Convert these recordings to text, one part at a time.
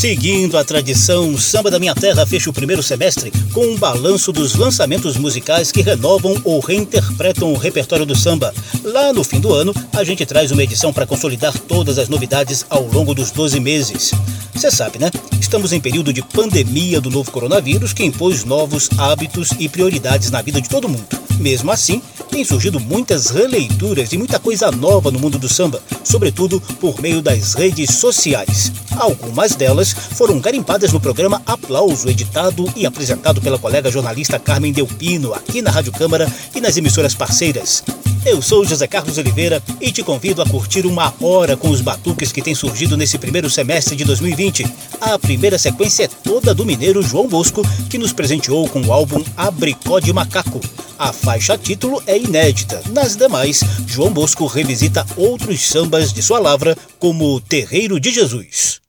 Seguindo a tradição, o Samba da Minha Terra fecha o primeiro semestre com um balanço dos lançamentos musicais que renovam ou reinterpretam o repertório do samba. Lá no fim do ano, a gente traz uma edição para consolidar todas as novidades ao longo dos 12 meses. Você sabe, né? Estamos em período de pandemia do novo coronavírus que impôs novos hábitos e prioridades na vida de todo mundo. Mesmo assim, tem surgido muitas releituras e muita coisa nova no mundo do samba, sobretudo por meio das redes sociais. Algumas delas foram garimpadas no programa Aplauso, editado e apresentado pela colega jornalista Carmen Delpino, aqui na Rádio Câmara e nas emissoras parceiras. Eu sou José Carlos Oliveira e te convido a curtir uma hora com os batuques que têm surgido nesse primeiro semestre de 2020. A primeira sequência é toda do mineiro João Bosco, que nos presenteou com o álbum Abricó de Macaco. A faixa título é inédita. Nas demais, João Bosco revisita outros sambas de sua lavra, como Terreiro de Jesus.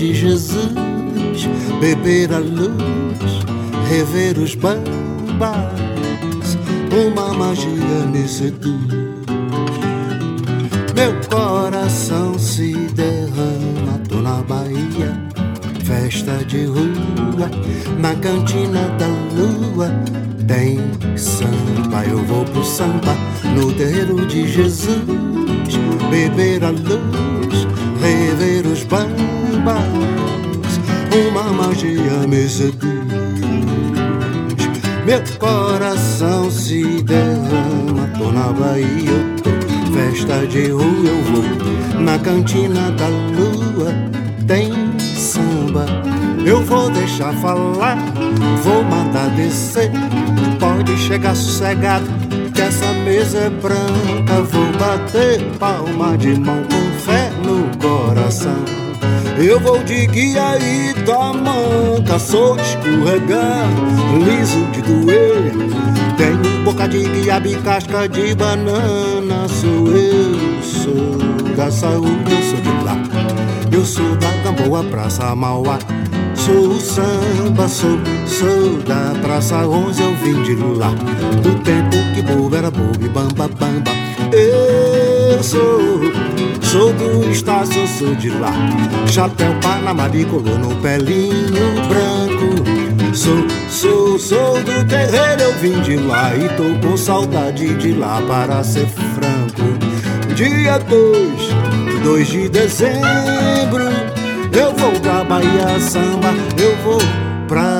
De Jesus, beber a luz, rever os bambas, uma magia me seduz. Meu coração se derrama, tô na Bahia, festa de rua, na cantina da lua. Tem samba, eu vou pro samba no terreiro de Jesus, beber a luz, rever os bambas, uma magia me seduz. Meu coração se derrama, tô na Bahia, eu tô festa de rua, eu vou na cantina da lua, tem samba. Eu vou deixar falar, vou mandar descer. Pode chegar sossegado, que essa mesa é branca. Vou bater palma de mão com fé no coração. Eu vou de guia e tamanca, sou de escorregar, liso de doer. Tenho boca de guiaba e casca de banana, sou eu, sou da saúde, eu sou de lá. Eu sou da Gamboa, Praça Mauá. Sou o samba, sou, sou da Praça 11, eu vim de lá. Do tempo que bobo era bobo e bamba, bamba. Eu sou, sou do Estácio, sou de lá. Chapéu Panamá bicolor no pelinho branco. Sou, sou, sou do terreiro, eu vim de lá. E tô com saudade de lá, para ser franco. Dia 2, 2 de dezembro. Eu vou pra Bahia Samba, eu vou pra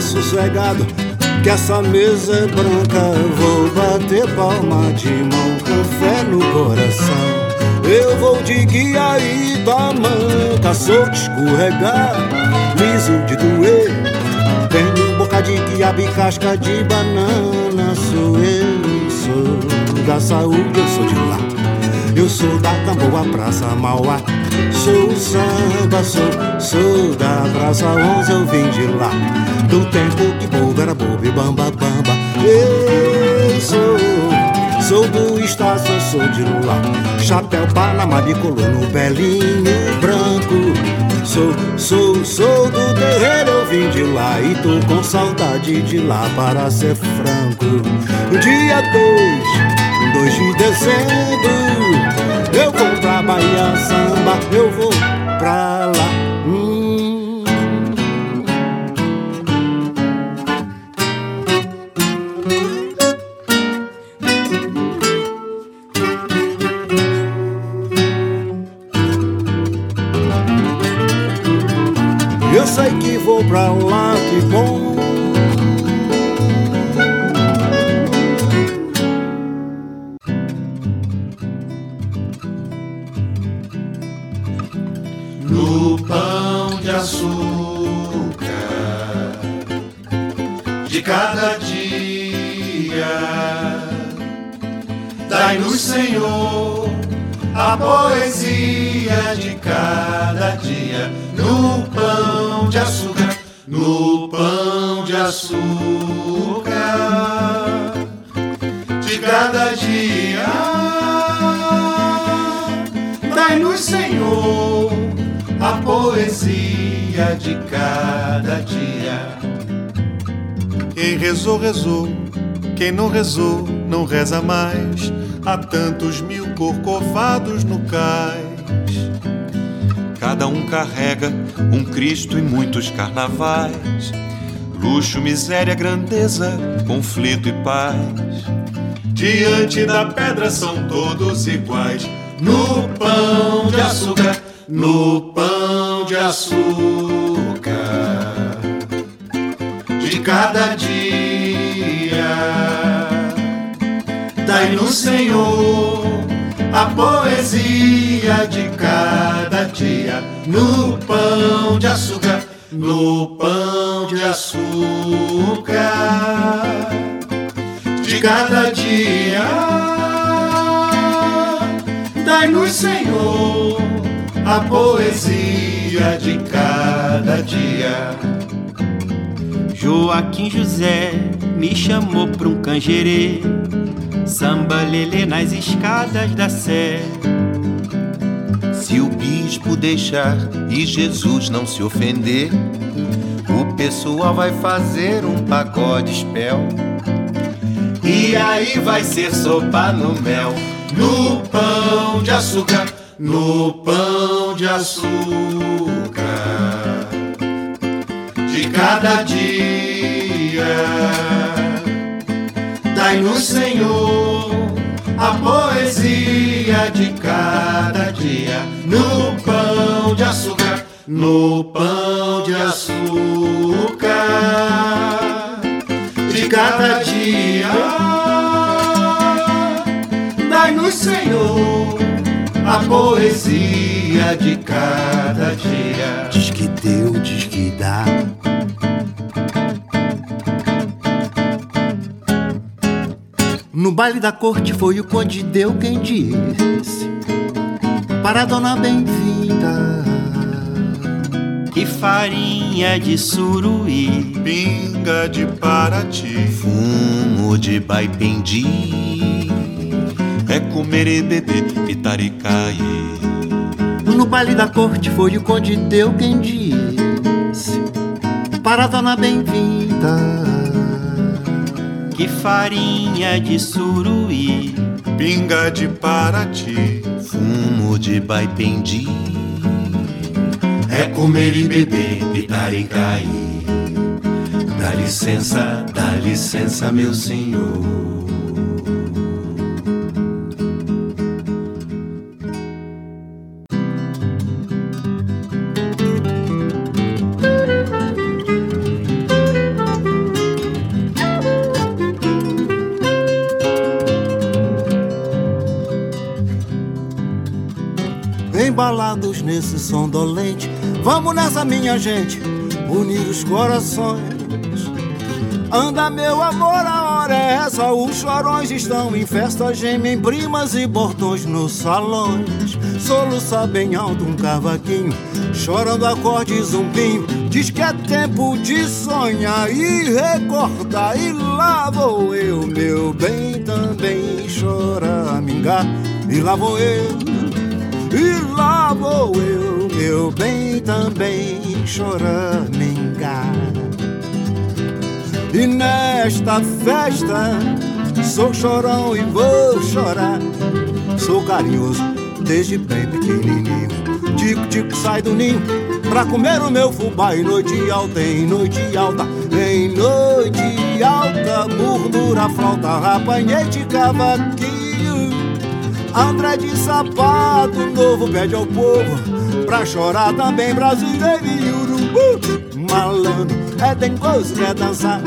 Sossegado, que essa mesa é branca. Vou bater palma de mão com fé no coração. Eu vou de guia e tamanca, sou de escorregar, liso de doer. Tenho boca de quiabo e casca de banana. Sou eu, sou da saúde, eu sou de lá. Eu sou da Gamboa, Praça Mauá. Sou samba, sou, sou da Praça 11, eu vim de lá. Do tempo que bobo era bobo e bamba, bamba. Eu sou, Sou do estação, sou de lá. Chapéu Panamá bicolor no belinho branco. Sou, sou, sou do terreiro, eu vim de lá e tô com saudade de lá para ser franco. Dia 2, 2 de dezembro, eu vou pra Bahia Samba, eu vou pra lá. pra lá, que rezou, rezou. Quem não rezou, não reza mais. Há tantos mil corcovados no cais. Cada um carrega um Cristo e muitos carnavais. Luxo, miséria, grandeza, conflito e paz. Diante da pedra são todos iguais. No pão de açúcar, no pão de açúcar. De cada dia, dai-nos, Senhor a poesia de cada dia no pão de açúcar, no pão de açúcar de cada dia. Dai-nos, Senhor, a poesia de cada dia. Joaquim José me chamou para um canjerê Samba lelê nas escadas da sé. Se o bispo deixar e Jesus não se ofender, o pessoal vai fazer um pagode espel. E aí vai ser sopa no mel, no pão de açúcar, no pão de açúcar. De cada dia Dai-nos, Senhor, a poesia de cada dia, no pão de açúcar, no pão de açúcar de cada dia. Dai-nos, Senhor, a poesia de cada dia. Diz que deu, diz que dá No baile da corte foi o conde deu quem disse Para dona bem-vinda Que farinha de suruí Pinga de Paraty Fumo de baipendi. É comer e beber pitaricaí No baile da corte foi o conde deu quem disse Para dona bem-vinda que farinha de suruí, pinga de Paraty, fumo de baipendi, é comer e beber, e cair. Dá licença, dá licença, meu senhor. Nesse som dolente. Vamos nessa, minha gente, unir os corações. Anda, meu amor, a hora é essa. Os chorões estão em festa, gemem primas e bordões nos salões. Soluça bem alto um cavaquinho, chorando acorde zumbinho. Diz que é tempo de sonhar e recordar. E lá vou eu, meu bem, também choramingar. E lá vou eu, e vou eu, meu bem, também choramingar. E nesta festa sou chorão e vou chorar. Sou carinhoso desde bem pequenininho. Tico, tico, sai do ninho pra comer o meu fubá. Em noite alta, em noite alta, em noite alta, murmura a flauta, apanhei de cavaquinho. André de sapato novo pede ao povo pra chorar também brasileiro e urubu. Malandro é dengoso, quer dançar.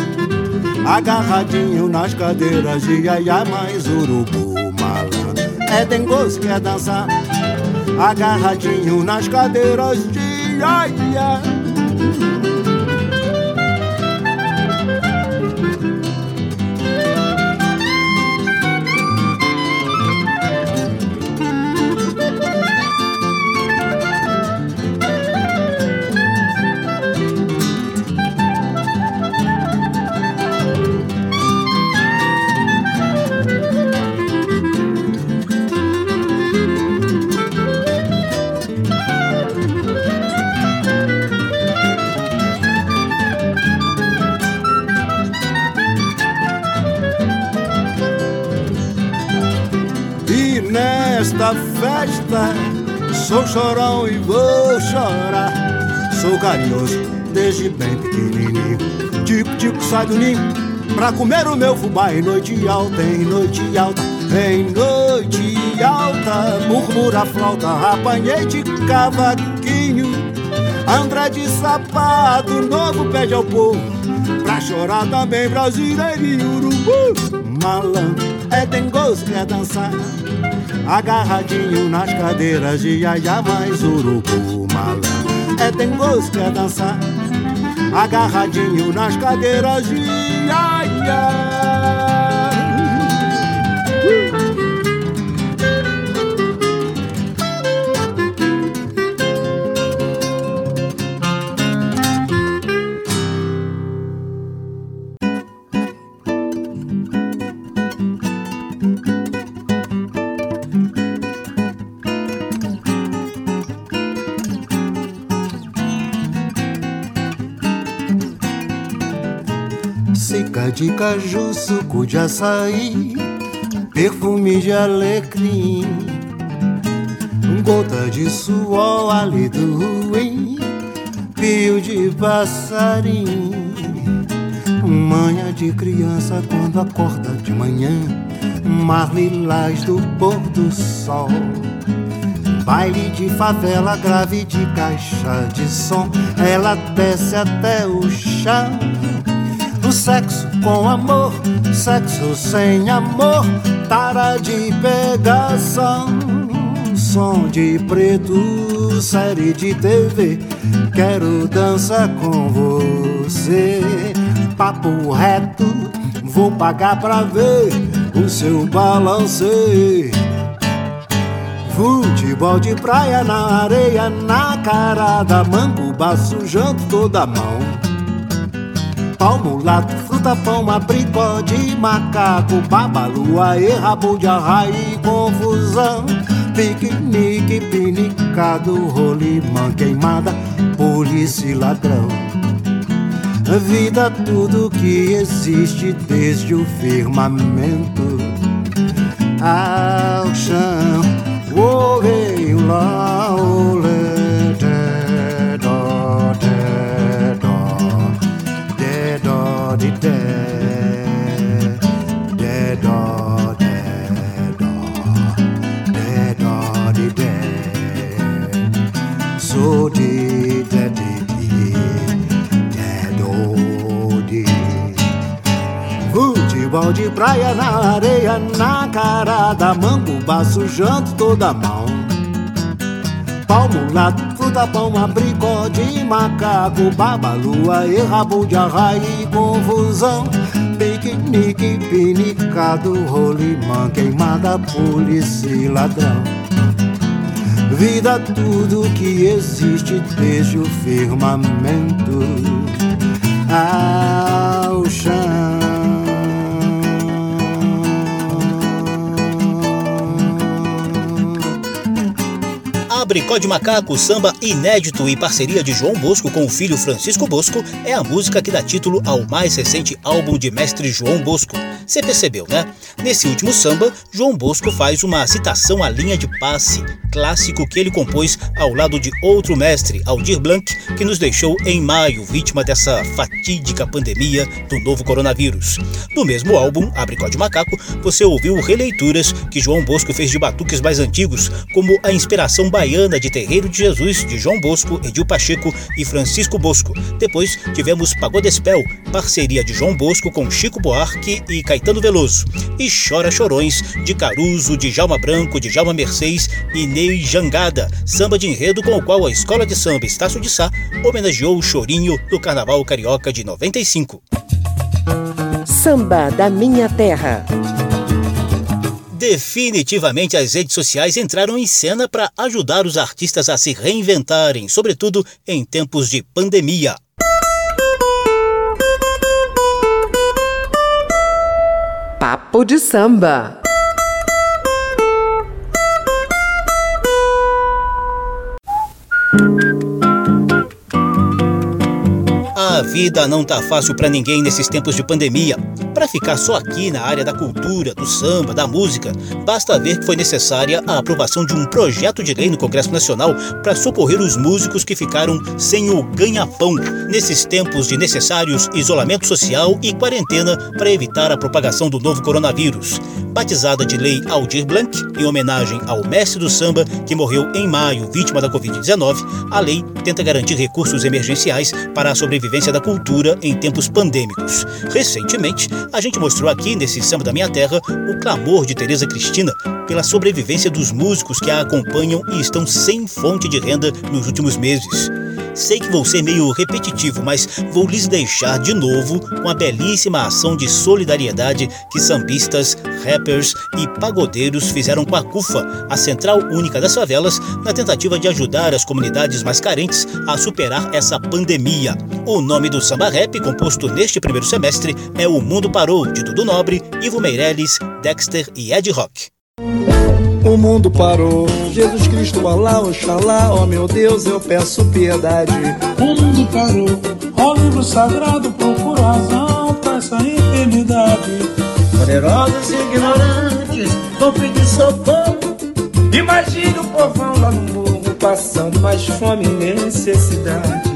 Agarradinho nas cadeiras de iaia mais urubu. Malandro É dengoso, quer dançar. Agarradinho nas cadeiras de iaia ninho Pra comer o meu fubá. Em noite alta, em noite alta Em noite alta. Murmura a flauta, apanhei de cavaquinho. André de sapato novo pede ao povo Pra chorar também brasileiro e urubu. Malandro é dengoso, quer dançar. Agarradinho nas cadeiras de iaia mais urubu. Malandro É dengoso, quer dançar Agarradinho nas cadeiras de iaia de caju, suco de açaí, perfume de alecrim, gota de suor, hálito ruim, pio de passarinho, manha de criança quando acorda de manhã, mar lilás do pôr do sol. Baile de favela grave de caixa de som, ela desce até o chão sexo com amor, sexo sem amor, tara de pegação, som de preto, série de TV. Quero dançar com você, papo reto, vou pagar pra ver o seu balanceio. Futebol de praia na areia, na cara da manguba, sujando toda a mão palmulato, fruta, pão, abricó de macaco, babalu, aê, rabo de arraia confusão. Piquenique, pinicado, rolimã, queimada, polícia e ladrão. Vida, tudo que existe desde o firmamento ao chão. Olhei lá, olhei. Futebol de praia na areia, na cara da manguba, sujando toda a mão. Palmulato, fruta, pão, abricó de macaco, babalua e rabo de arraia e confusão. Piquenique, pinicado, rolimã, queimada, polícia e ladrão. Vida tudo que existe desde o firmamento ao chão. Abricó de Macaco, samba inédito e parceria de João Bosco com o filho Francisco Bosco, é a música que dá título ao mais recente álbum de mestre João Bosco. Você percebeu, né? Nesse último samba, João Bosco faz uma citação à linha de passe, clássico que ele compôs ao lado de outro mestre, Aldir Blanc, que nos deixou em maio, vítima dessa fatídica pandemia do novo coronavírus. No mesmo álbum, Abricó de Macaco, você ouviu releituras que João Bosco fez de batuques mais antigos, como a inspiração baiana de Terreiro de Jesus, de João Bosco, Edil Pacheco e Francisco Bosco. Depois tivemos Pagodespel, parceria de João Bosco com Chico Buarque e Caetano Veloso. E Chora Chorões, de Caruso, de Jalma Branco, de Jalma Mercedes e Ney Jangada, samba de enredo com o qual a Escola de Samba Estácio de Sá homenageou o chorinho do Carnaval Carioca de 95. Samba da Minha Terra. Definitivamente as redes sociais entraram em cena para ajudar os artistas a se reinventarem, sobretudo em tempos de pandemia. Papo de samba. A vida não tá fácil para ninguém nesses tempos de pandemia. Para ficar só aqui na área da cultura, do samba, da música, basta ver que foi necessária a aprovação de um projeto de lei no Congresso Nacional para socorrer os músicos que ficaram sem o ganha-pão nesses tempos de necessários isolamento social e quarentena para evitar a propagação do novo coronavírus. Batizada de Lei Aldir Blanc, em homenagem ao mestre do samba que morreu em maio vítima da Covid-19, a lei tenta garantir recursos emergenciais para a sobrevivência da cultura em tempos pandêmicos. Recentemente, a gente mostrou aqui nesse Samba da Minha Terra o clamor de Tereza Cristina pela sobrevivência dos músicos que a acompanham e estão sem fonte de renda nos últimos meses. Sei que vou ser meio repetitivo, mas vou lhes deixar de novo com a belíssima ação de solidariedade que sambistas, rappers e pagodeiros fizeram com a CUFA, a Central Única das Favelas, na tentativa de ajudar as comunidades mais carentes a superar essa pandemia. O nome do samba rap, composto neste primeiro semestre, é O Mundo Parou, de Dudu Nobre, Ivo Meirelles, Dexter e Ed Rock. O mundo parou, Jesus Cristo, Alá, Oxalá, ó oh meu Deus, eu peço piedade. O mundo parou, ó livro sagrado, procura razão pra essa enfermidade. Poderosos e ignorantes vão pedir socorro. Imagine o povão lá no morro, passando mais fome e necessidade.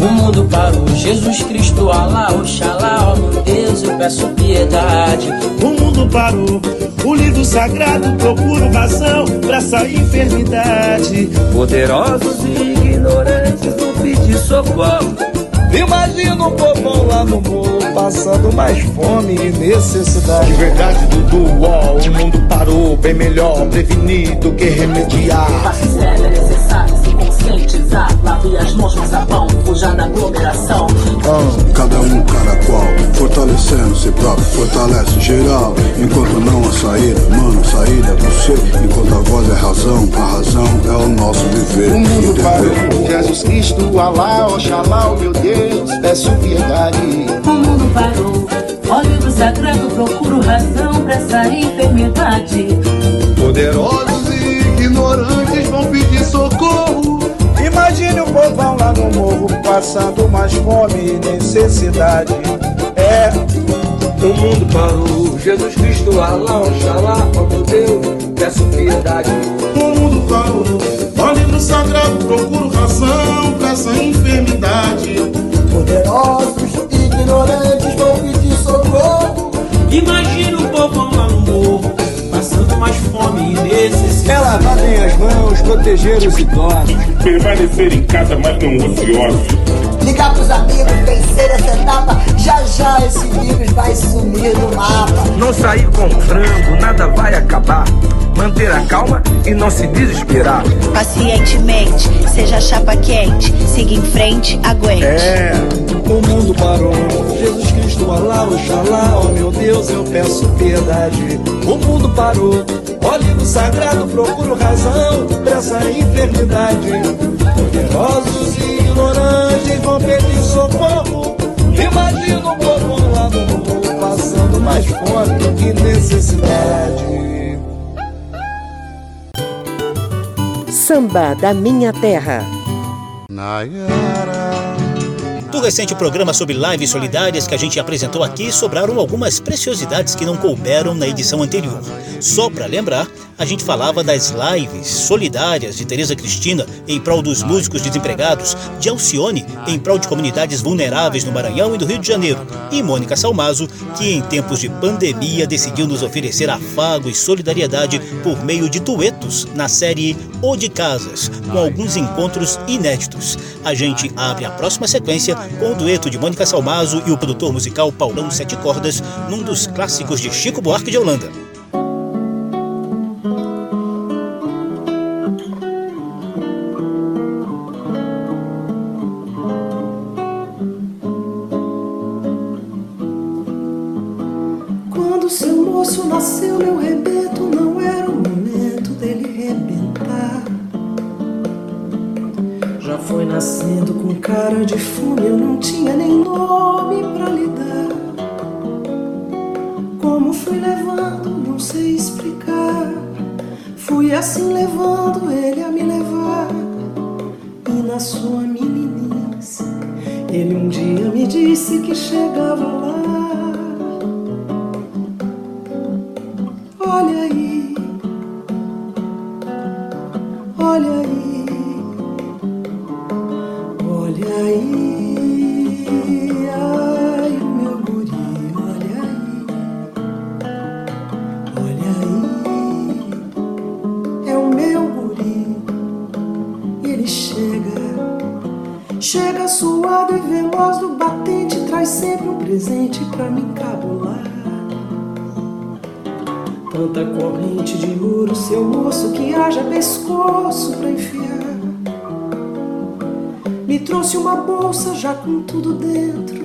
O mundo parou, Jesus Cristo, Alá, Oxalá, ó meu Deus, eu peço piedade. O mundo parou, o livro sagrado procura razão pra essa enfermidade. Poderosos e ignorantes vão pedir socorro. Imagina o povão lá no morro passando mais fome e necessidade. De verdade, Dudu, ó, o mundo parou bem melhor prevenir do que remediar. Sério, é necessário conscientizar. Lave as mãos com sabão, fuja da aglomeração. Ah, cada um, cada qual, fortalecendo si próprio, fortalece geral. Enquanto não a saída, mano, a saída é você. Enquanto a voz é razão, a razão é o nosso viver. O mundo parou, Jesus Cristo, Alá, Oxalá, oh meu Deus, peço piedade. O mundo parou, ó livro sagrado, procuro razão pra essa enfermidade. Poderosos e ignorantes vão pedir. Imagine o povão lá no morro passando mais fome e necessidade. É, o mundo parou, Jesus Cristo, Alá, Oxalá, ó meu Deus, peço piedade. O mundo parou, ó livro sagrado, procuro razão pra essa enfermidade. Poderosos e ignorantes vão pedir socorro. Imagina o povão lá no morro, mais fome e necessidade. É lavarem as mãos, proteger os idosos. Permanecer em casa, mas não ociosos. Ligar pros amigos, vencer essa etapa Já já esse vírus vai sumir do mapa. Não sair com frango, nada vai acabar. Manter a calma e não se desesperar. Pacientemente, seja chapa quente. Siga em frente, aguente. É, o mundo parou. Jesus Cristo, Alá, Oxalá, oh meu Deus, eu peço piedade. O mundo parou. Olhe no sagrado, procuro razão pra essa enfermidade. Poderosos e ignorantes vão pedir socorro. Imagina o povo lá no mundo passando mais fome que necessidade. Samba da Minha Terra. Nayara. Do recente programa sobre lives solidárias que a gente apresentou aqui, sobraram algumas preciosidades que não couberam na edição anterior. Só para lembrar, a gente falava das lives solidárias de Tereza Cristina em prol dos músicos desempregados, de Alcione em prol de comunidades vulneráveis no Maranhão e do Rio de Janeiro, e Mônica Salmazo, que em tempos de pandemia decidiu nos oferecer afago e solidariedade por meio de duetos na série O de Casas, com alguns encontros inéditos. A gente abre a próxima sequência com o dueto de Mônica Salmazo e o produtor musical Paulão Sete Cordas, num dos clássicos de Chico Buarque de Holanda. Ele chega, chega suado e veloz do batente, traz sempre um presente pra me encabular. Tanta corrente de ouro, seu moço, que haja pescoço pra enfiar. Me trouxe uma bolsa já com tudo dentro: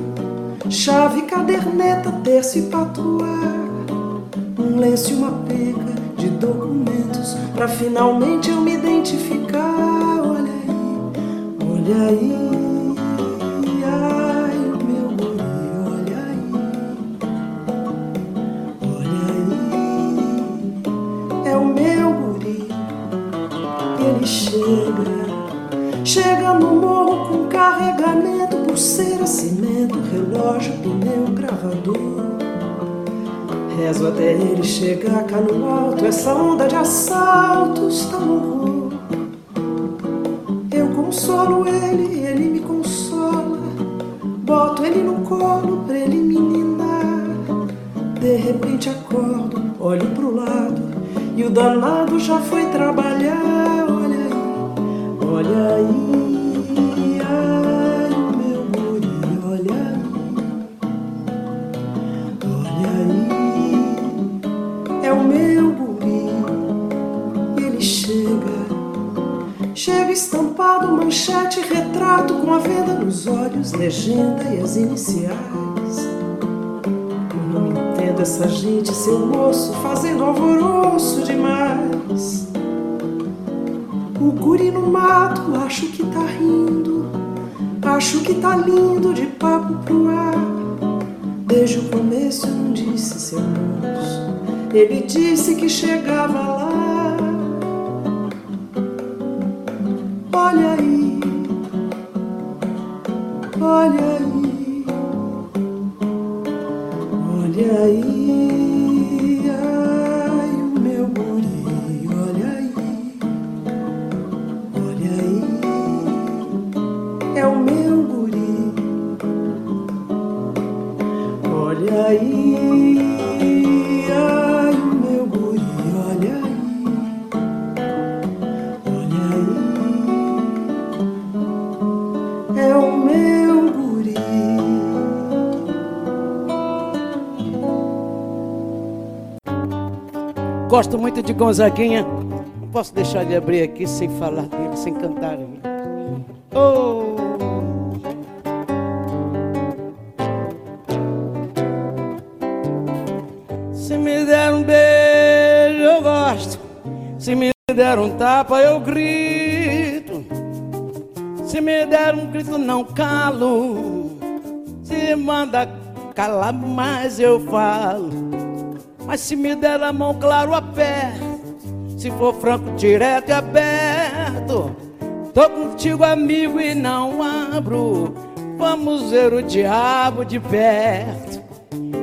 chave, caderneta, terço e patuar. Um lenço e uma penca de documentos pra finalmente eu me identificar. Olha aí, o meu guri, olha aí. Olha aí, é o meu guri. Ele chega, chega no morro com carregamento, pulseira, cimento, relógio, pneu, gravador. Rezo até ele chegar cá no alto, essa onda de assaltos tá no consolo ele, ele me consola. Boto ele no colo pra ele me ninar. De repente acordo, olho pro lado e o danado já foi trabalhar. Olha aí, olha aí, legenda e as iniciais. Eu não entendo essa gente, seu moço, fazendo alvoroço demais. O guri no mato, acho que tá rindo, acho que tá lindo de papo pro ar. Desde o começo não disse, seu moço, ele disse que chegava lá. Gosto muito de Gonzaguinha. Não posso deixar de abrir aqui sem falar dele, sem cantar. Oh! Se me der um beijo, eu gosto. Se me der um tapa, eu grito. Se me der um grito, não calo. Se manda calar mais, eu falo. Mas se me der a mão, claro, aperto. Se for franco, direto e aberto. Tô contigo, amigo, e não abro. Vamos ver o diabo de perto.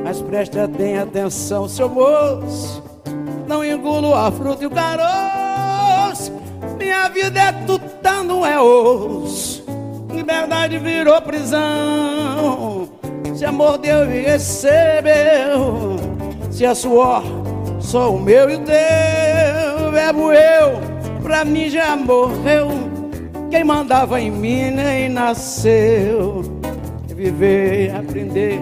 Mas preste bem atenção, seu moço. Não engulo a fruta e o caroço. Minha vida é tutã, não é osso. Liberdade virou prisão. Se amor deu e recebeu se é suor, sou o meu e o teu, verbo eu, pra mim já morreu. Quem mandava em mim nem nasceu. Viver, aprender,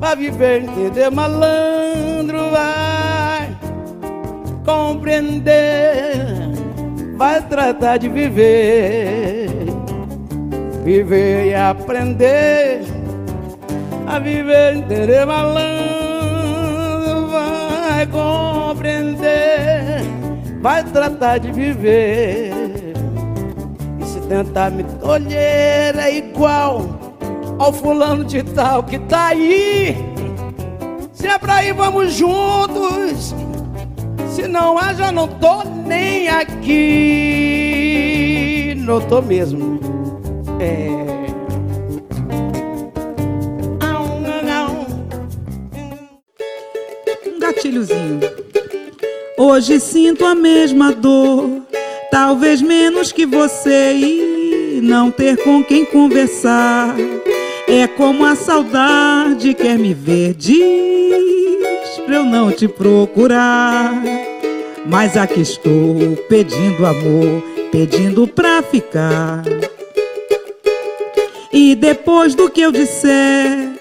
vai viver, entender, malandro, vai compreender, vai tratar de viver, viver e aprender, a viver, entender, malandro vai tratar de viver. E se tentar me tolher é igual ao fulano de tal que tá aí. Se é pra ir, vamos juntos. Se não há, já não tô nem aqui. Não tô mesmo. É. Hoje sinto a mesma dor, talvez menos que você e não ter com quem conversar. É como a saudade quer me ver, diz pra eu não te procurar. Mas aqui estou pedindo amor, pedindo pra ficar. E depois do que eu disser,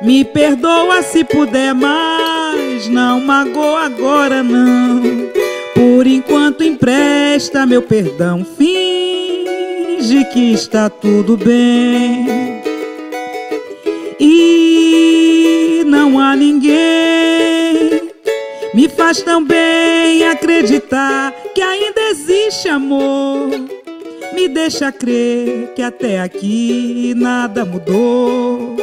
me perdoa se puder mais não magoa agora não. Por enquanto empresta meu perdão, finge que está tudo bem. E não há ninguém me faz tão bem acreditar que ainda existe amor. Me deixa crer que até aqui nada mudou.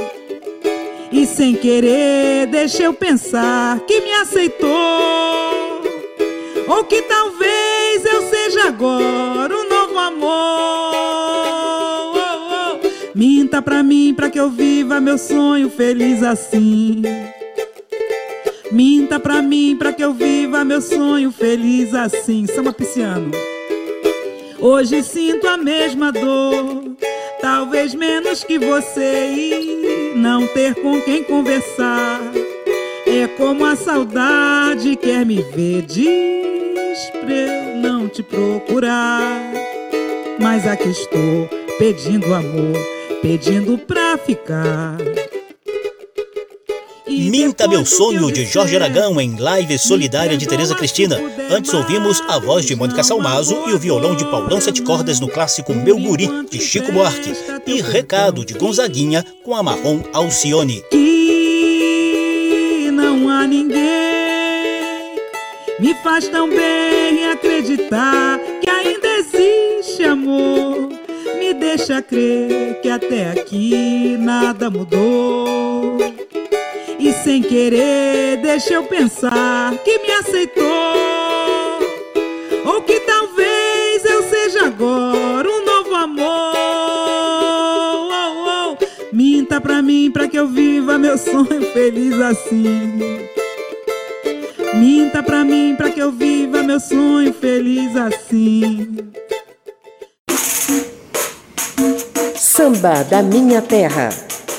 E sem querer, deixa eu pensar que me aceitou. Ou que talvez eu seja agora um novo amor. Oh, oh. Minta pra mim, pra que eu viva meu sonho feliz assim. Minta pra mim, pra que eu viva meu sonho feliz assim. Samba pisciano. Hoje sinto a mesma dor talvez menos que você e não ter com quem conversar. É como a saudade quer me ver, diz pra eu não te procurar. Mas aqui estou pedindo amor, pedindo pra ficar. Minta Meu Sonho de Jorge Aragão em live solidária de Tereza Cristina. Antes ouvimos a voz de Mônica Salmazo e o violão de Paulão Sete Cordas no clássico Meu Guri de Chico Buarque e Recado de Gonzaguinha com a Marrom Alcione. E não há ninguém me faz tão bem acreditar que ainda existe amor. Me deixa crer que até aqui nada mudou. Sem querer, deixa eu pensar que me aceitou. Ou que talvez eu seja agora um novo amor. Oh, oh. Minta pra mim, pra que eu viva meu sonho feliz assim. Minta pra mim, pra que eu viva meu sonho feliz assim. Samba da minha terra.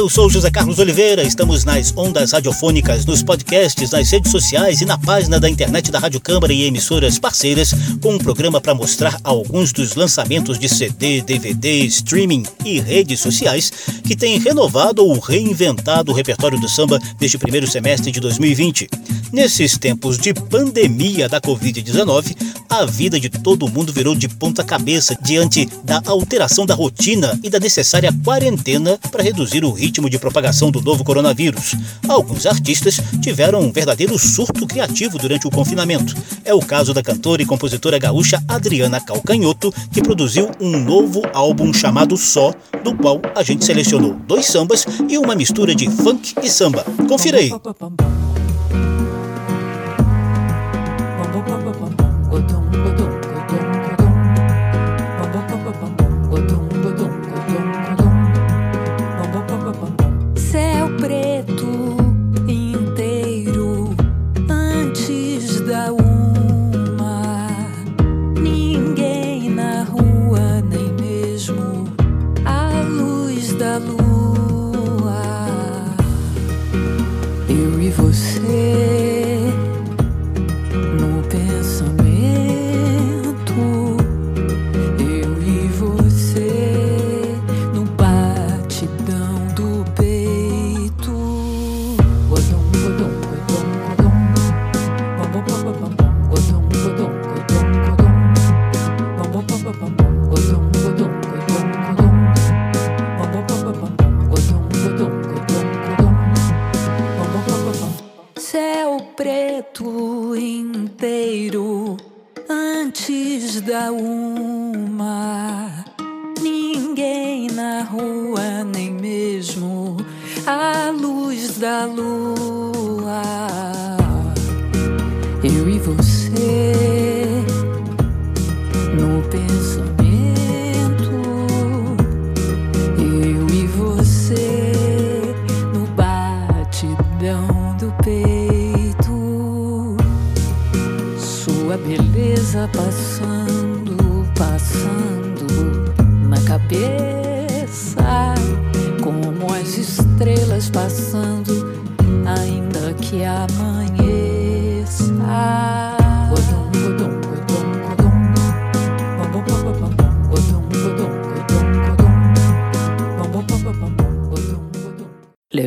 Eu sou José Carlos Oliveira, estamos nas ondas radiofônicas, nos podcasts, nas redes sociais e na página da internet da Rádio Câmara e emissoras parceiras, com um programa para mostrar alguns dos lançamentos de CD, DVD, streaming e redes sociais que têm renovado ou reinventado o repertório do samba desde o primeiro semestre de 2020. Nesses tempos de pandemia da Covid-19, a vida de todo mundo virou de ponta cabeça diante da alteração da rotina e da necessária quarentena para reduzir o ritmo de propagação do novo coronavírus. Alguns artistas tiveram um verdadeiro surto criativo durante o confinamento. É o caso da cantora e compositora gaúcha Adriana Calcanhoto, que produziu um novo álbum chamado Só, do qual a gente selecionou dois sambas e uma mistura de funk e samba. Confira aí.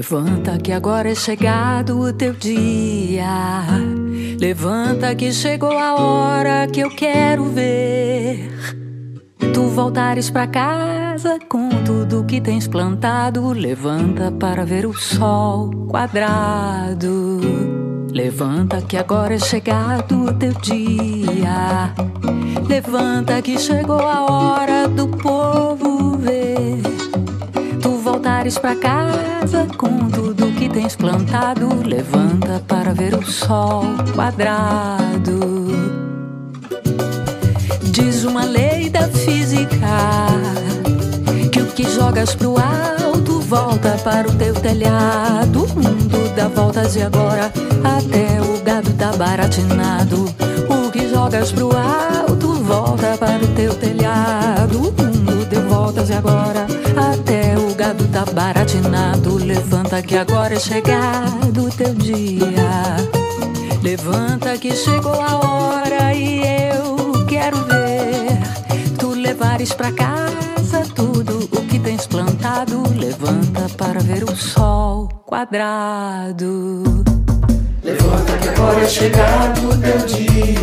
Levanta que agora é chegado o teu dia. Levanta que chegou a hora que eu quero ver. Tu voltares pra casa com tudo que tens plantado. Levanta para ver o sol quadrado. Levanta que agora é chegado o teu dia. Levanta que chegou a hora do povo ver voltares pra casa com tudo que tens plantado, levanta para ver o sol quadrado. Diz uma lei da física que o que jogas pro alto volta para o teu telhado. O mundo dá voltas e agora até o gado tá baratinado. O que jogas pro alto volta para o teu telhado. O mundo deu voltas e agora até tá baratinado. Levanta que agora é chegado o teu dia. Levanta que chegou a hora e eu quero ver tu levares pra casa tudo o que tens plantado. Levanta para ver o sol quadrado. Levanta que agora é chegado o teu dia.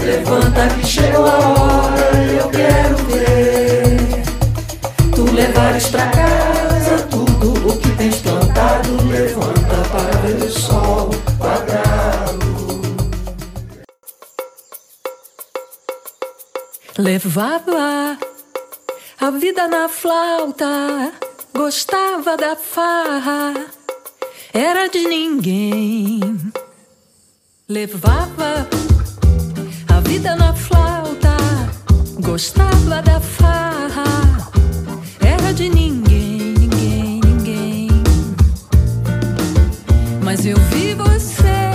Levanta que chegou a hora e eu quero ver levares pra casa tudo o que tens plantado. Levanta para ver o sol quadrado. Levava a vida na flauta Gostava da farra. Era de ninguém. Levava a vida na flauta, gostava da farra, de ninguém, ninguém, ninguém. Mas eu vi você,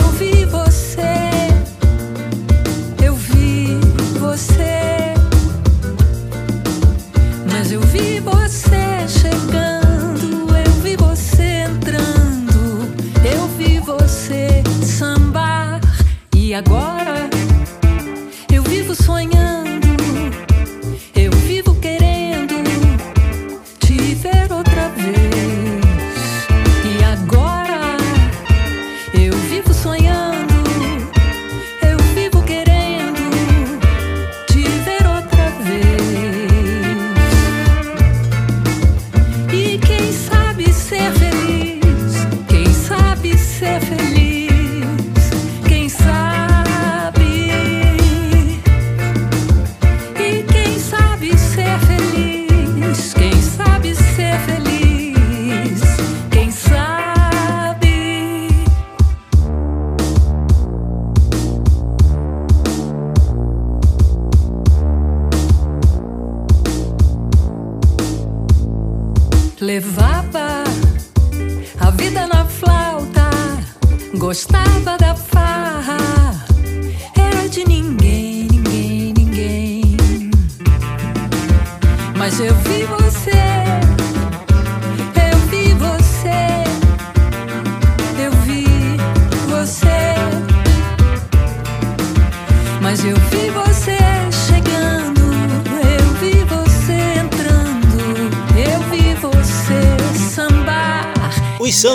eu vi você, eu vi você. Mas eu vi você chegando, eu vi você entrando, eu vi você sambar e agora.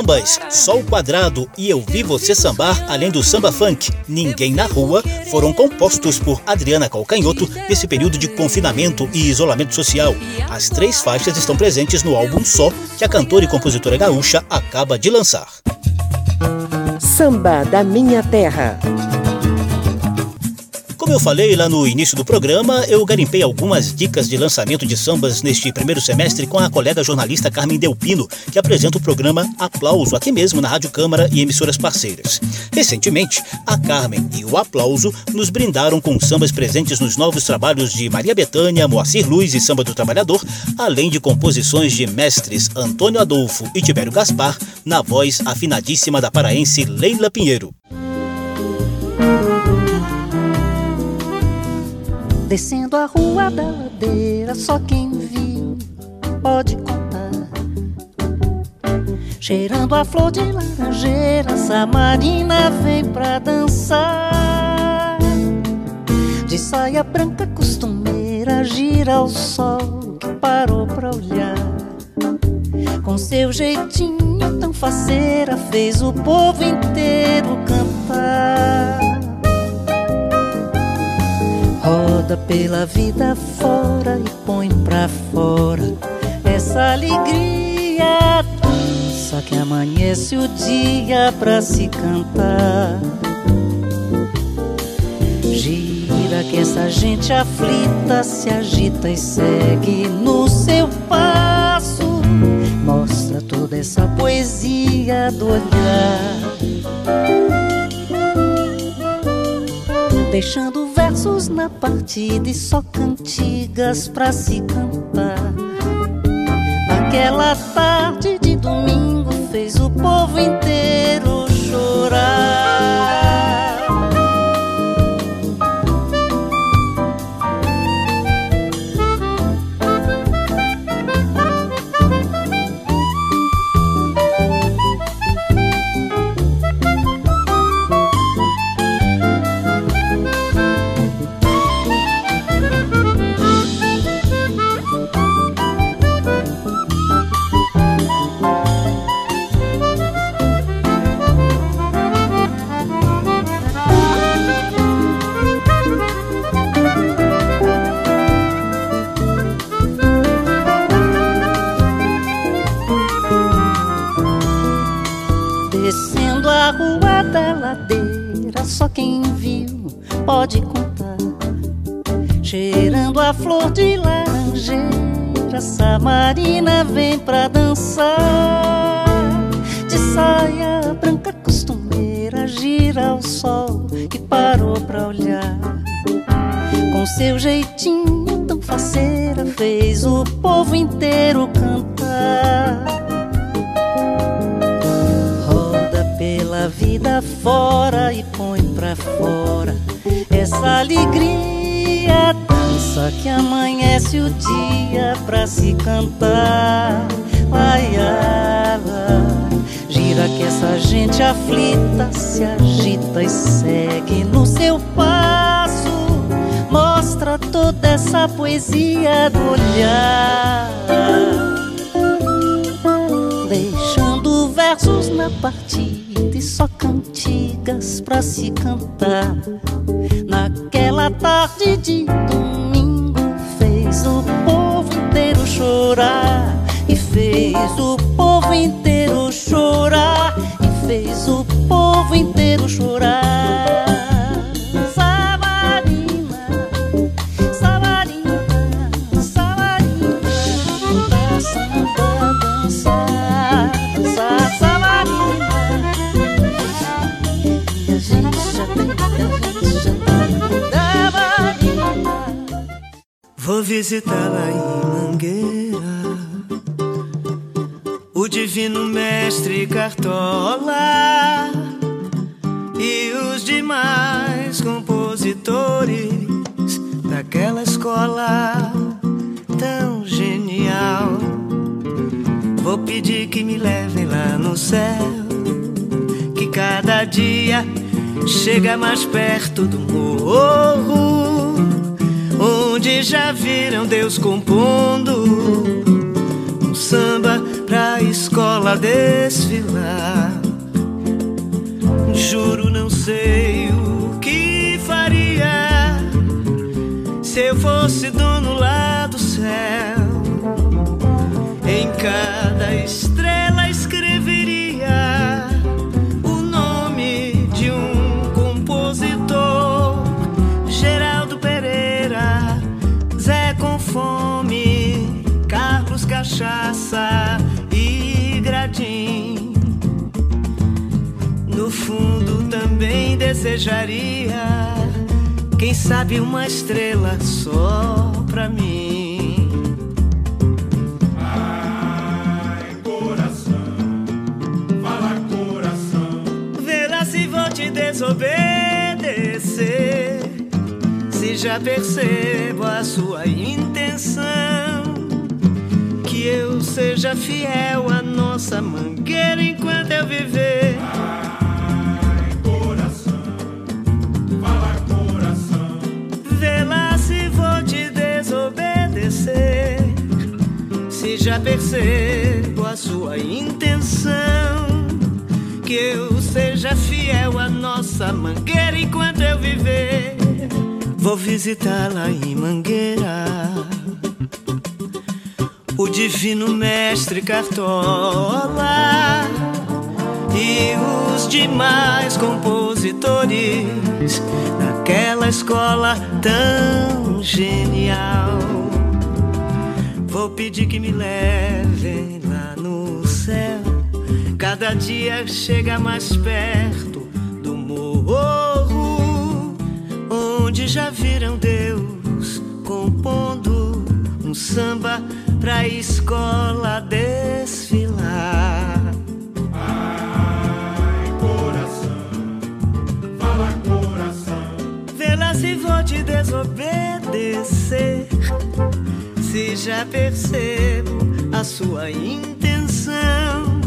Sambas Sol Quadrado e Eu Vi Você Sambar, além do samba funk Ninguém na Rua, foram compostos por Adriana Calcanhoto nesse período de confinamento e isolamento social. As três faixas estão presentes no álbum Só, que a cantora e compositora gaúcha acaba de lançar. Samba da Minha Terra. Eu falei lá no início do programa, eu garimpei algumas dicas de lançamento de sambas neste primeiro semestre com a colega jornalista Carmen Delpino, que apresenta o programa Aplauso aqui mesmo na Rádio Câmara e emissoras parceiras. Recentemente, a Carmen e o Aplauso nos brindaram com sambas presentes nos novos trabalhos de Maria Bethânia, Moacir Luz e Samba do Trabalhador, além de composições de mestres Antônio Adolfo e Tibério Gaspar, na voz afinadíssima da paraense Leila Pinheiro. Descendo a rua da ladeira, só quem viu pode contar. Cheirando a flor de laranjeira, Samarina vem pra dançar. De saia branca costumeira, gira o sol que parou pra olhar. Com seu jeitinho tão faceira, fez o povo inteiro cantar. Roda pela vida fora e põe pra fora essa alegria. Dança que amanhece o dia pra se cantar. Gira que essa gente aflita se agita e segue no seu passo. Mostra toda essa poesia do olhar. Deixando versos na partida e só cantigas pra se cantar. Naquela tarde de domingo fez o povo inteiro chorar. Poesia do olhar deixando versos na partida e só cantigas pra se cantar. Naquela tarde de domingo fez o povo inteiro chorar e fez o Cartola e os demais compositores daquela escola tão genial. Vou pedir que me levem lá no céu, que cada dia chega mais perto do morro, onde já viram Deus compondo escola desfilar. Juro, não sei o que faria se eu fosse dono lá do céu. Em cada estrela escreveria o nome de um compositor: Geraldo Pereira, Zé com Fome, Carlos Cachaça fundo também desejaria, quem sabe, uma estrela só pra mim. Ai, coração, fala coração. Vê lá se vou te desobedecer. Se já percebo a sua intenção, que eu seja fiel à nossa mangueira enquanto eu viver. Já percebo a sua intenção, que eu seja fiel à nossa mangueira enquanto eu viver. Vou visitá-la em Mangueira. O divino mestre Cartola e os demais compositores daquela escola tão genial. Vou pedir que me levem lá no céu. Cada dia chega mais perto do morro, onde já viram Deus compondo um samba pra escola desfilar. Ai, coração, fala coração. Vê lá se vou te desobedecer. Se já percebo a sua intenção,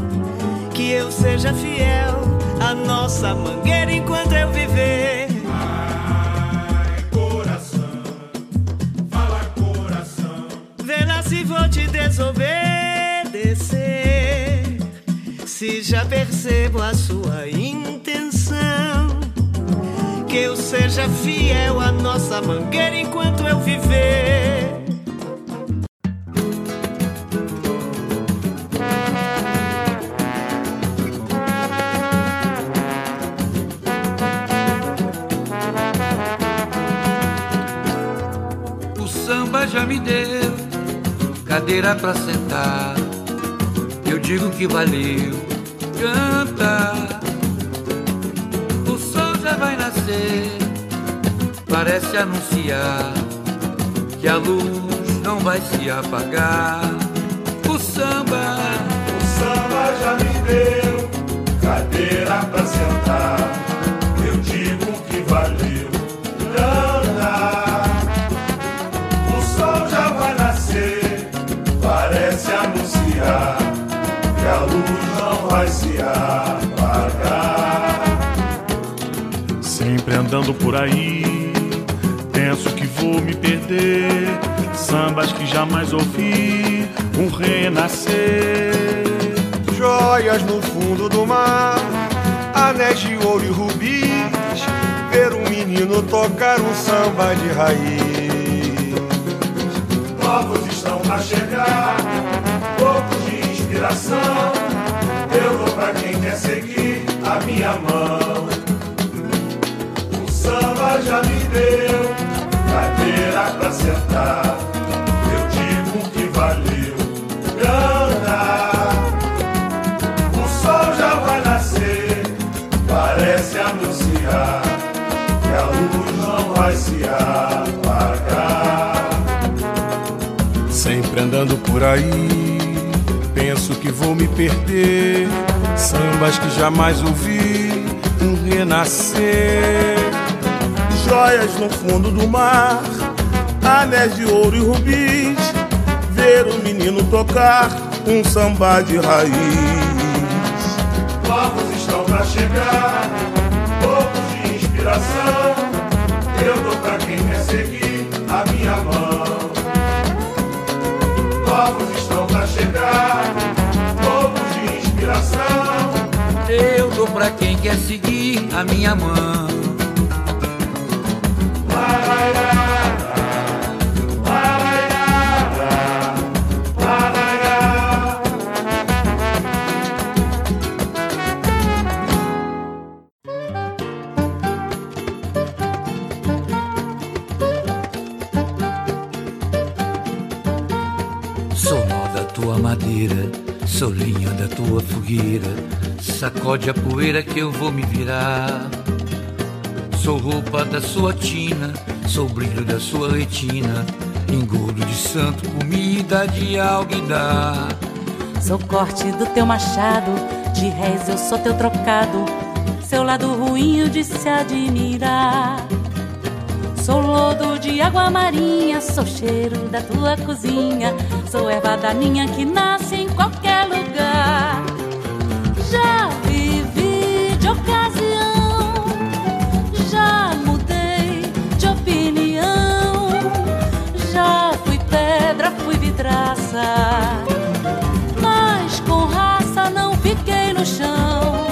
que eu seja fiel à nossa mangueira enquanto eu viver. Ai, coração, fala coração. Vê lá se vou te desobedecer. Se já percebo a sua intenção, que eu seja fiel à nossa mangueira enquanto eu viver. Já me deu cadeira pra sentar. Eu digo que valeu, canta. O sol já vai nascer, parece anunciar que a luz não vai se apagar. O samba, O samba já me deu cadeira pra sentar. Vai se apagar. Sempre andando por aí, penso que vou me perder. Sambas que jamais ouvi, um renascer. Joias no fundo do mar, anéis de ouro e rubis. Ver um menino tocar um samba de raiz. Novos estão a chegar, poucos de inspiração. Quer seguir a minha mão. O samba já me deu cadeira pra sentar. Eu digo que valeu grana. O sol já vai nascer, parece anunciar que a luz não vai se apagar. Sempre andando por aí, penso que vou me perder. Sambas que jamais ouvi um renascer. Joias no fundo do mar, anéis de ouro e rubis. Ver o menino tocar um samba de raiz. Povos estão pra chegar, poucos de inspiração. Eu dou pra quem quer seguir a minha mão. Povos estão pra chegar, Eu dou pra quem quer seguir a minha mão. Fogueira. Sacode a poeira que eu vou me virar. Sou roupa da sua tina, sou brilho da sua retina. Engodo de santo, comida de alguidar. Sou corte do teu machado, de réis eu sou teu trocado. Seu lado ruim eu de se admirar. Sou lodo de água marinha, sou cheiro da tua cozinha. Sou erva daninha que nasce em qualquer fiquei no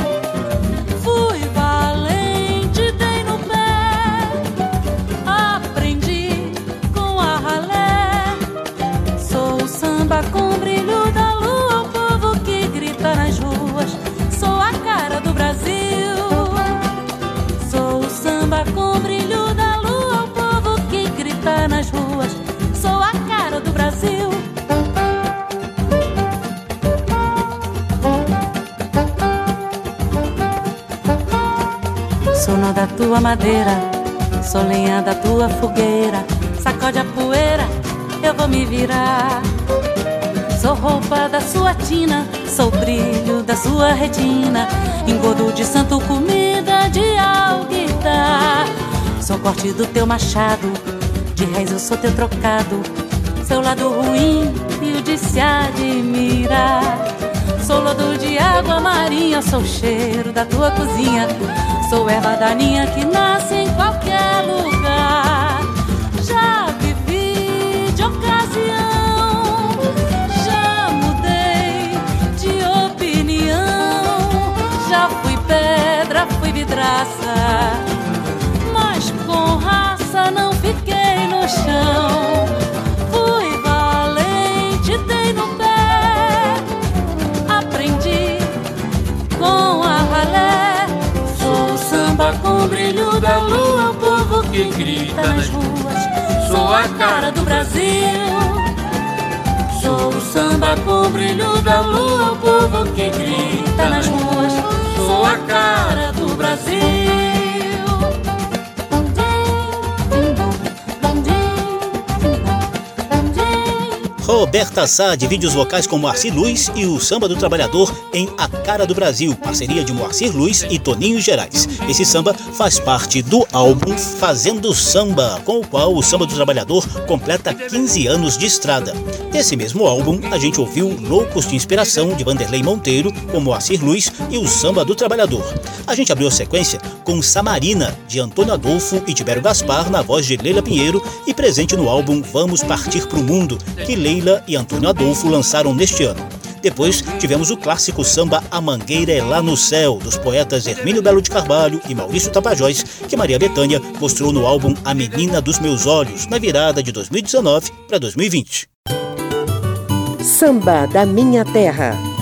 madeira, sou lenha da tua fogueira. Sacode a poeira, eu vou me virar. Sou roupa da sua tina, sou brilho da sua retina. Engodo de santo, comida de alguidar. Sou corte do teu machado, de réis eu sou teu trocado. Seu lado ruim e o de se admirar. Sou lodo de água marinha, sou cheiro da tua cozinha. Sou erva daninha que nasce que grita nas ruas. Sou a cara do Brasil. Sou o samba com o brilho da lua, o povo que grita nas ruas. Sou a cara do Brasil. Roberta Sá de vídeos vocais com Moacir Luiz e o Samba do Trabalhador em A Cara do Brasil, parceria de Moacir Luiz e Toninho Gerais. Esse samba faz parte do álbum Fazendo Samba, com o qual o Samba do Trabalhador completa 15 anos de estrada. Nesse mesmo álbum, a gente ouviu Loucos de Inspiração de Vanderlei Monteiro com Moacir Luiz e o Samba do Trabalhador. A gente abriu a sequência com Samarina de Antônio Adolfo e Tibério Gaspar na voz de Leila Pinheiro e presente no álbum Vamos Partir Pro Mundo, que Leila e Antônio Adolfo lançaram neste ano. Depois tivemos o clássico samba A Mangueira é Lá no Céu, dos poetas Hermínio Belo de Carvalho e Maurício Tapajós, que Maria Bethânia mostrou no álbum A Menina dos Meus Olhos, na virada de 2019 para 2020. Samba da Minha Terra.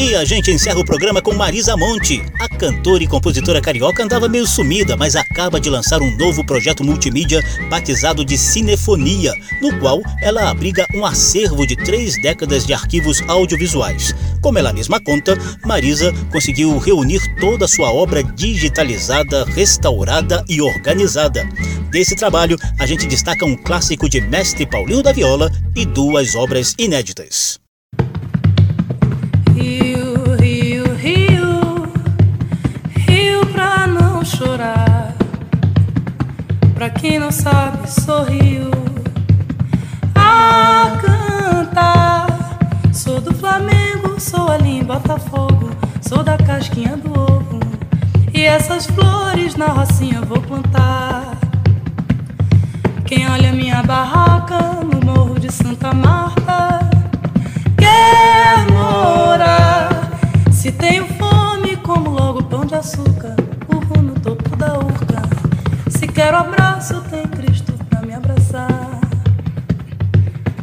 E a gente encerra o programa com Marisa Monte. A cantora e compositora carioca andava meio sumida, mas acaba de lançar um novo projeto multimídia batizado de Cinefonia, no qual ela abriga um acervo de três décadas de arquivos audiovisuais. Como ela mesma conta, Marisa conseguiu reunir toda a sua obra digitalizada, restaurada e organizada. Desse trabalho, a gente destaca um clássico de Mestre Paulinho da Viola e duas obras inéditas. Pra quem não sabe, sorriu a cantar. Sou do Flamengo, sou ali em Botafogo, sou da casquinha do ovo. E essas flores na rocinha vou plantar. Quem olha minha barraca no morro de Santa Marta quer morar. Se tenho fome, como logo pão de açúcar, quero abraço, tem Cristo pra me abraçar.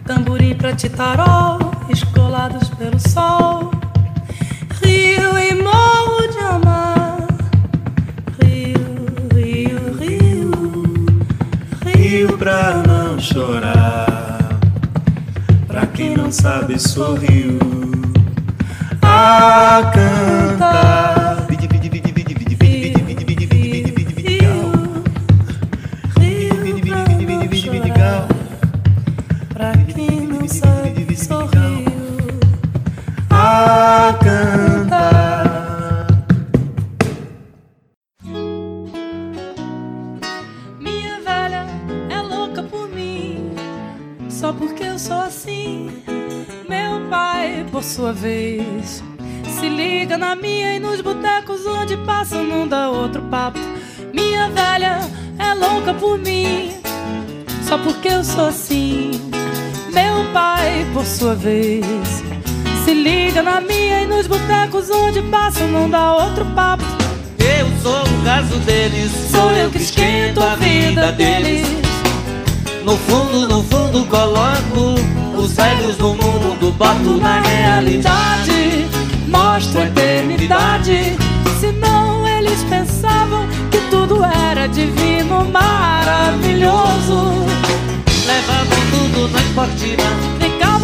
Tamborim pra titarol, escolados pelo sol. Rio e morro de amar. Rio, rio, rio. Rio pra não chorar. Pra quem não sabe, sorriu a cantar. Sua vez, se liga na minha e nos botecos onde passa não dá outro papo. Eu sou o caso deles, Sou eu que esquento a vida deles. No fundo, no fundo coloco os velhos do mundo, boto na realidade. mostra a eternidade. Senão eles pensavam que tudo era divino, maravilhoso. Levavam tudo na esportiva,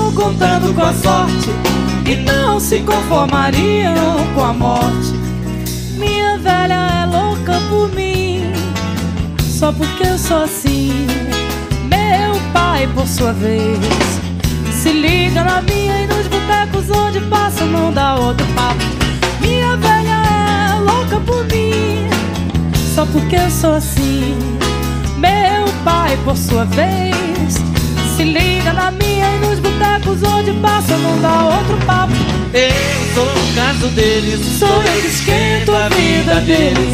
Contando com a sorte e não se conformariam com a morte. Minha velha é louca por mim, só porque eu sou assim. Meu pai, por sua vez, se liga na minha e nos botecos onde passa não dá outro papo. Minha velha é louca por mim, só porque eu sou assim. Meu pai, por sua vez, se liga na minha e nos botecos onde passa não dá outro papo. eu sou o caso deles, Sou eu que esquento a vida deles.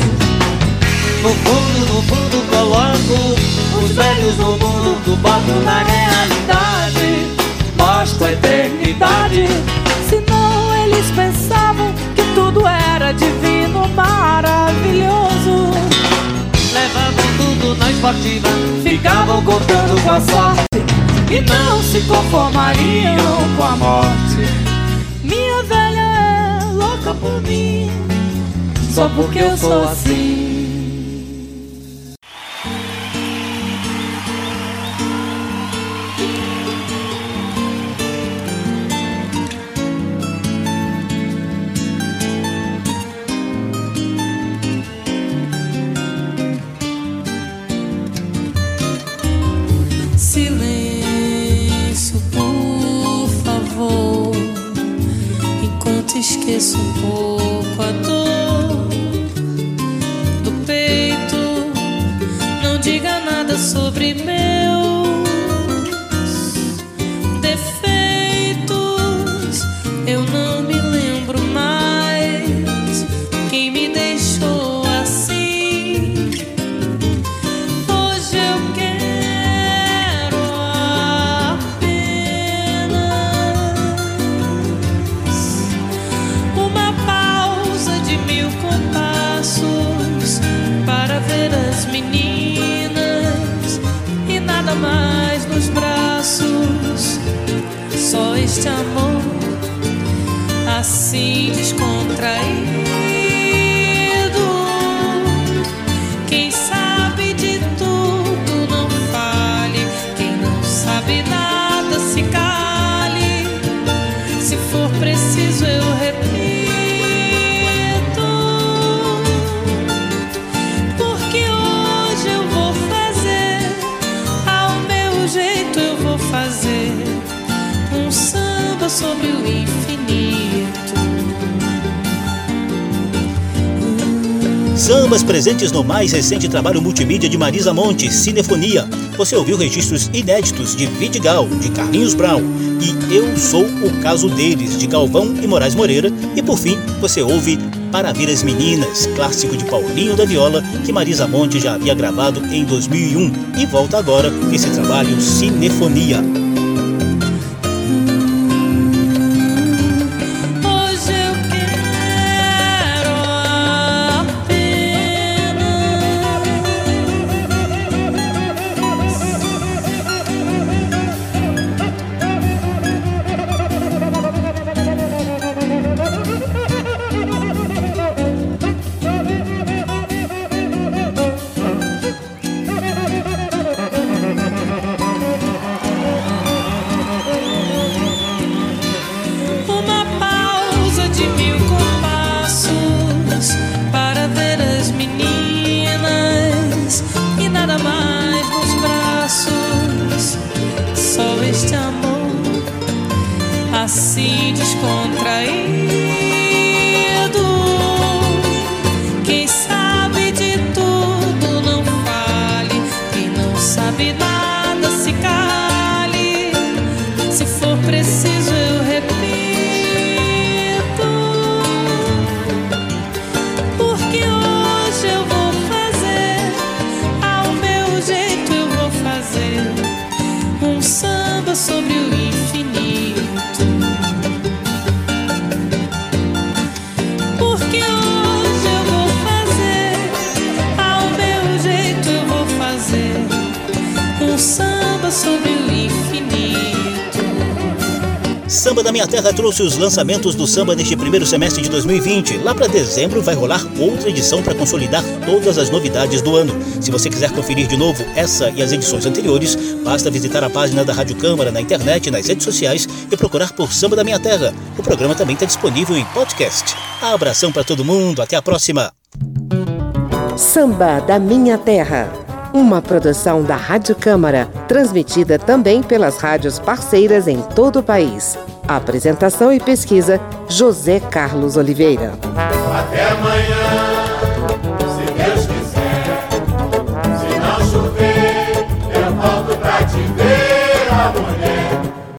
No fundo, no fundo coloco os velhos do mundo, boto na realidade. Mostro a eternidade. Senão eles pensavam que tudo era divino, maravilhoso. Levavam tudo na esportiva, Ficavam contando com a sorte e não se conformariam com a morte. Minha velha é louca por mim, só porque eu sou assim. Esqueço um pouco a dor do peito. Não diga nada sobre meus no mais recente trabalho multimídia de Marisa Monte, Cinefonia. Você ouviu registros inéditos de Vidigal, de Carlinhos Brown e Eu Sou o Caso Deles, de Galvão e Moraes Moreira. E por fim, você ouve Para Vir as Meninas, clássico de Paulinho da Viola, que Marisa Monte já havia gravado em 2001. E volta agora esse trabalho Cinefonia. Os lançamentos do samba neste primeiro semestre de 2020. Lá para dezembro vai rolar outra edição para consolidar todas as novidades do ano. Se você quiser conferir de novo essa e as edições anteriores, basta visitar a página da Rádio Câmara na internet nas redes sociais e procurar por Samba da Minha Terra. O programa também está disponível em podcast. Abração para todo mundo, até a próxima. Samba da Minha Terra. Uma produção da Rádio Câmara, transmitida também pelas rádios parceiras em todo o país. Apresentação e pesquisa: José Carlos Oliveira. Até amanhã.